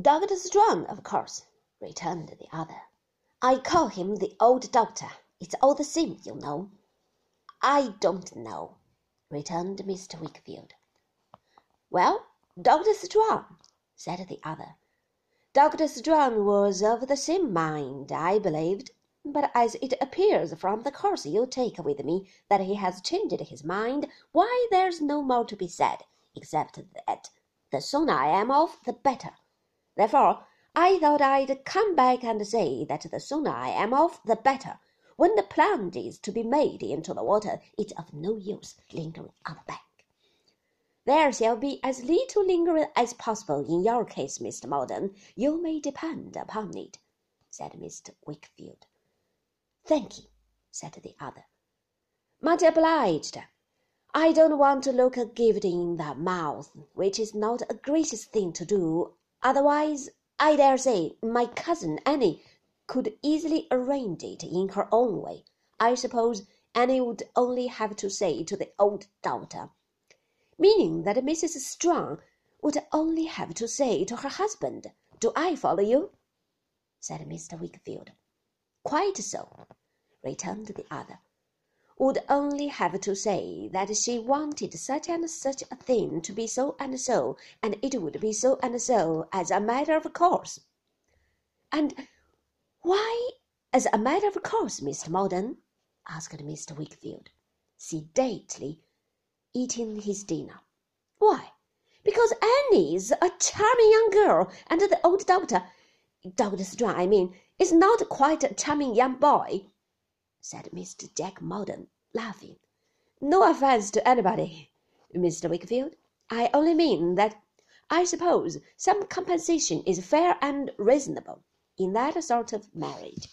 Dr. Strong, of course, returned the other. I call him the old doctor. It's all the same, you know. I don't know, returned Mr. Wickfield. Well, Dr. Strong, said the other. Dr. Strong was of the same mind, I believed, but as it appears from the course you take with me that he has changed his mind, why, there's no more to be said, except that the sooner I am off, the better. Therefore, I thought I'd come back and say that the sooner I am off, the better. When the plant is to be made into the water, it's of no use lingering on the bank. There shall be as little lingering as possible in your case, Mr. Maldon, you may depend upon it, said Mr. Wickfield. Thank you, said the other. Much obliged. I don't want to look a gift in the mouth, which is not a gracious thing to do. Otherwise, I dare say my cousin Annie could easily arrange it in her own way. I suppose Annie would only have to say to the old doctor, meaning that Mrs. Strong would only have to say to her husband, Do I follow you? said Mr. Wickfield. Quite so, returned the other. Would only have to say that she wanted such and such a thing to be so and so, and it would be so and so as a matter of course. And why as a matter of course, Mr. Maldon? asked Mr. Wickfield, sedately eating his dinner. Why, because Annie's a charming young girl, and the old doctor, Dr. Strong, I mean, is not quite a charming young boy, said Mr. Jack Maldon, laughing. No offence to anybody, Mr. Wickfield. I only mean that I suppose some compensation is fair and reasonable in that sort of marriage.